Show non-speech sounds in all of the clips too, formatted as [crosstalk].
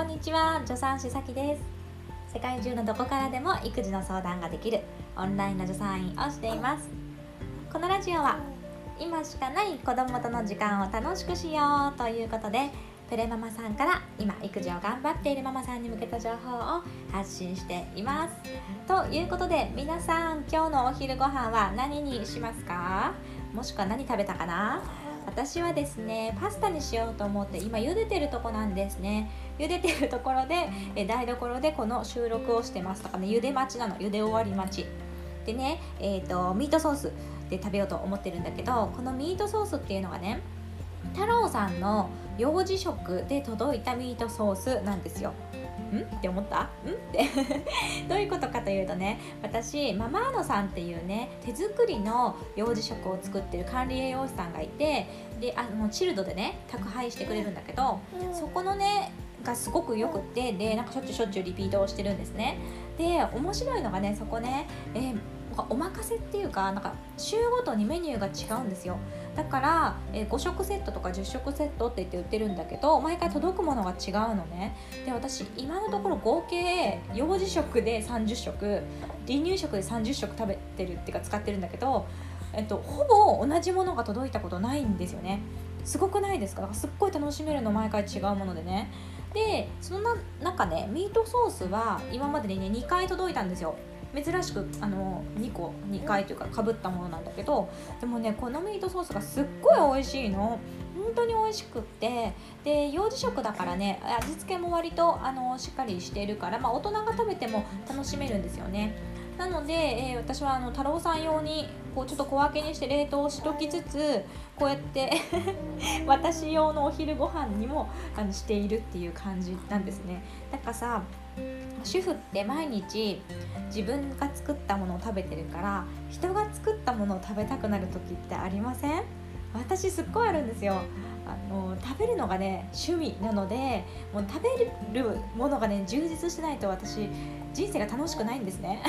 こんにちは助産師さきです。世界中のどこからでも育児の相談ができるオンラインの助産院をしています。このラジオは今しかない子供との時間を楽しくしようということでプレママさんから今育児を頑張っているママさんに向けた情報を発信しています。ということで皆さん今日のお昼ご飯は何にしますか？もしくは何食べたかな？私はですねパスタにしようと思って今茹でてるとこなんですね。茹でてるところでえ台所でこの収録をしてますとかね茹で待ちなの。茹で終わり待ち。でね、えーと、ミートソースで食べようと思ってるんだけどこのミートソースっていうのがね太郎さんの幼児食で届いたミートソースなんですよ。ん？って思った？ん？って。[laughs] どういうことかというとね私ママーノさんっていうね手作りの幼児食を作ってる管理栄養士さんがいてであのチルドでね宅配してくれるんだけどそこのねがすごくよくってでなんかしょっちゅうしょっちゅうリピートをしてるんですね。で面白いのがねそこね、えーお任せっていうかなんか週ごとにメニューが違うんですよだから、えー、5食セットとか10食セットって言って売ってるんだけど毎回届くものが違うのね。で私今のところ合計幼児食で30食離乳食で30食食べてるっていうか使ってるんだけど、えっと、ほぼ同じものが届いたことないんですよね。すごくないですか？すっごい楽しめるの毎回違うものでね。でその中ねミートソースは今までにね2回届いたんですよ。珍しくあの2個2回というかかぶったものなんだけどでもねこのミートソースがすっごい美味しいの。本当に美味しくってで幼児食だからね味付けも割とあのしっかりしているから、まあ、大人が食べても楽しめるんですよね。なので、えー、私はあの太郎さん用にこうちょっと小分けにして冷凍しときつつこうやって [laughs] 私用のお昼ご飯にもあのしているっていう感じなんですね。だかさ主婦って毎日自分が作ったものを食べてるから人が作ったものを食べたくなる時ってありません？私すっごいあるんですよ。あの食べるのがね趣味なのでもう食べるものがね充実しないと私人生が楽しくないんですね。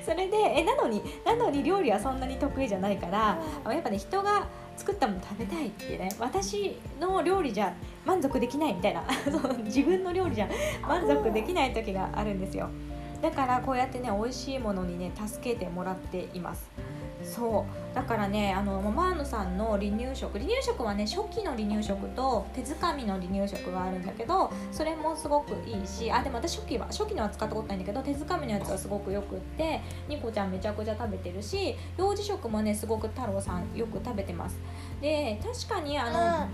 [laughs] それでえなのになのに料理はそんなに得意じゃないからやっぱね人が作ったもの食べたいってね私の料理じゃ満足できないみたいな [laughs] 自分の料理じゃ満足できない時があるんですよ。だからこうやってね美味しいものにね助けてもらっていますそう。だからねあのママーヌさんの離乳食離乳食はね初期の離乳食と手づかみの離乳食があるんだけどそれもすごくいいしあでも私初期は初期のは使ったことないんだけど手づかみのやつはすごくよくってニコちゃんめちゃくちゃ食べてるし幼児食もねすごく太郎さんよく食べてます。で確かにあの、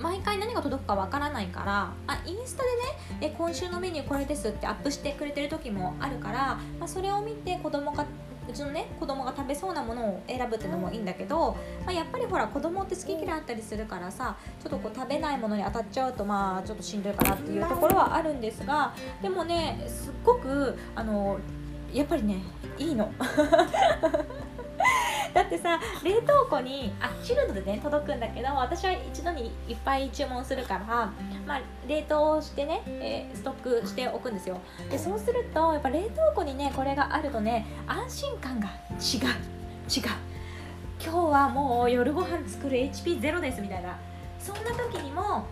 毎回何が届くかわからないからあインスタでねえ今週のメニューこれですってアップしてくれてる時もあるから、まあ、それを見て子供がうちのね子供が食べそうなものを選ぶっていうのもいいんだけど、まあ、やっぱりほら子供って好き嫌いあったりするからさちょっとこう食べないものに当たっちゃうとまあちょっとしんどいかなっていうところはあるんですがでもねすっごくあのやっぱりねいいの。ってさ冷凍庫にあチルドでね届くんだけど私は一度にいっぱい注文するから、まあ、冷凍してね、えー、ストックしておくんですよ。でそうするとやっぱ冷凍庫にねこれがあるとね安心感が違う。違う。今日はもう夜ご飯作る HP ゼロですみたいな。そんな時にも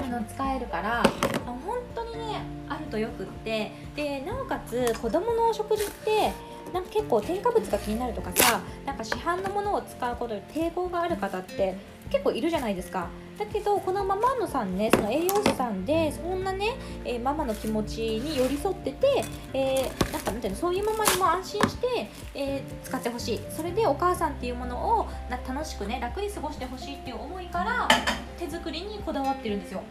あの使えるから本当にねあるとよくって。でなおかつ子供のお食事ってなんか結構添加物が気になるとかさなんか市販のものを使うことで抵抗がある方って結構いるじゃないですか。だけどこのママのさんねその栄養士さんでそんなね、えー、ママの気持ちに寄り添ってて、えー、なんかなんていうのそういうママにも安心して、えー、使ってほしい。それでお母さんっていうものをな楽しくね楽に過ごしてほしいっていう思いから手作りにこだわってるんですよ。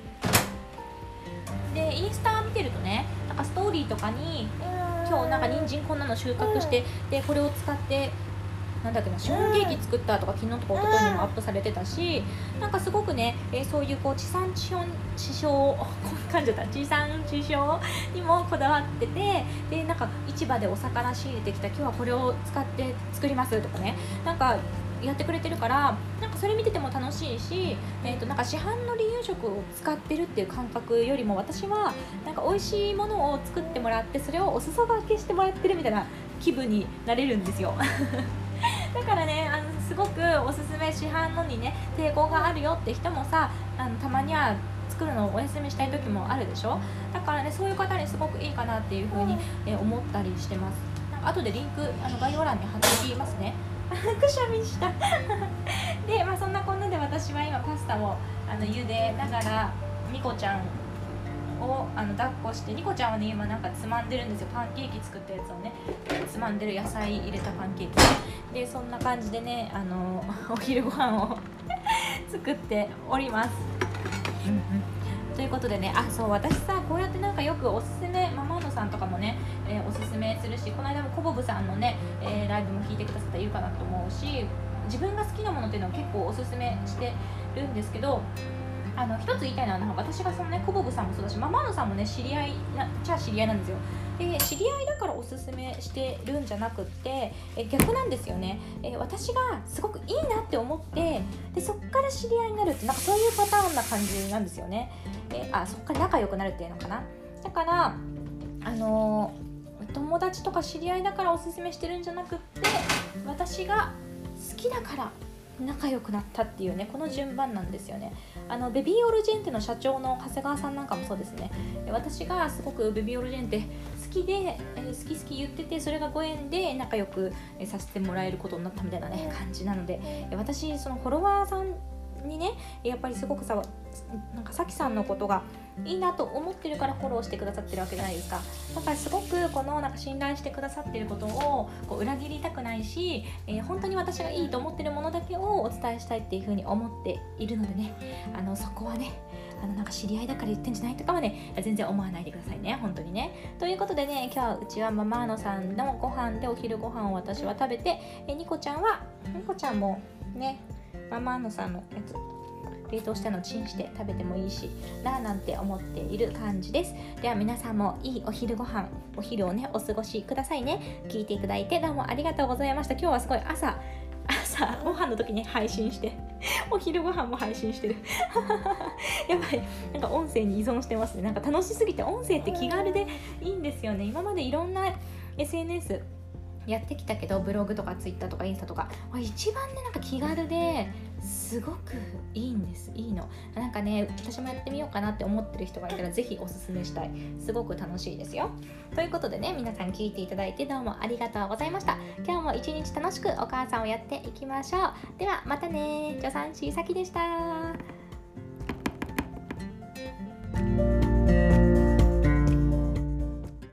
でインスタ見てるとねなんかストーリーとかに今日なんか人参こんなの収穫してでこれを使ってなんだっけなショーンケーキ作ったとか昨日とか一昨日にもアップされてたしなんかすごくね、えー、そういうこう地産地消地消噛んじゃった。地産地消にもこだわっててでなんか市場でお魚仕入れてきた今日はこれを使って作りますとかね。なんかやってくれてるからなんかそれ見てても楽しいし、えー、となんか市販の離乳食を使ってるっていう感覚よりも私はなんか美味しいものを作ってもらってそれをお裾分けしてもらってるみたいな気分になれるんですよ。[laughs] だからねあのすごくおすすめ市販のにね抵抗があるよって人もさあのたまには作るのをお休みしたい時もあるでしょ？だからねそういう方にすごくいいかなっていうふうに、え思ったりしてます。なんか後でリンクあの概要欄に貼っておきますねくしゃみした。[laughs] で、まあ、そんなこんなで私は今パスタをあの茹でながらみこちゃんをあの抱っこしてニコちゃんはね今なんかつまんでるんですよ。パンケーキ作ったやつをね。つまんでる野菜入れたパンケーキ。でそんな感じでねあの [laughs] お昼ご飯を [laughs] 作っております、うんうん。ということでねあそう私さこうやってなんかよくおすすめママ野さんとかもね、えー、おすすめするしこの間もコボブさんのね、えー、ライブも聞いてくださったらいいかなと思うし自分が好きなものっていうのを結構おすすめしてるんですけどあの一つ言いたいのは私がそのねコボブさんもそうだしママノさんもね知り合いなじゃあ知り合いなんですよ。で知り合いだからおすすめしてるんじゃなくってえ逆なんですよね。え私がすごくいいなって思ってでそっから知り合いになるってなんかそういうパターンな感じなんですよね。えあそっから仲良くなるっていうのかな。だからあの友達とか知り合いだからおすすめしてるんじゃなくって私が好きだから仲良くなったっていうねこの順番なんですよね。あのベビーオルジェンテの社長の長谷川さんなんかもそうですね。私がすごくベビーオルジェンテ好きで、え好き好き言っててそれがご縁で仲良くさせてもらえることになったみたいなね感じなので私そのフォロワーさんにねやっぱりすごくさなんかさきさんのことがいいなと思ってるからフォローしてくださってるわけじゃないですか。だからすごくこのなんか信頼してくださってることをこう裏切りたくないし、えー、本当に私がいいと思ってるものだけをお伝えしたいっていうふうに思っているのでねあのそこはねあのなんか知り合いだから言ってんじゃないとかはね全然思わないでくださいね本当にね。ということでね今日はうちはママーノさんのご飯でお昼ご飯を私は食べてえニコちゃんはニコちゃんもねママーノさんのやつ冷凍したのチンして食べてもいいしななんて思っている感じです。では皆さんもいいお昼ご飯お昼をねお過ごしくださいね。聞いていただいてどうもありがとうございました。今日はすごい朝朝ご飯の時に配信してお昼ご飯も配信してる。[laughs] やばい。なんか音声に依存してますね。なんか楽しすぎて音声って気軽でいいんですよね。今までいろんな SNS やってきたけどブログとかツイッターとかインスタとか。一番ねなんか気軽ですごくいいんです。いいの。なんかね私もやってみようかなって思ってる人がいたら是非おすすめしたい。すごく楽しいですよ。ということでね皆さん聞いていただいてどうもありがとうございました。今日も一日楽しくお母さんをやっていきましょう。ではまたね。助産師さきでした。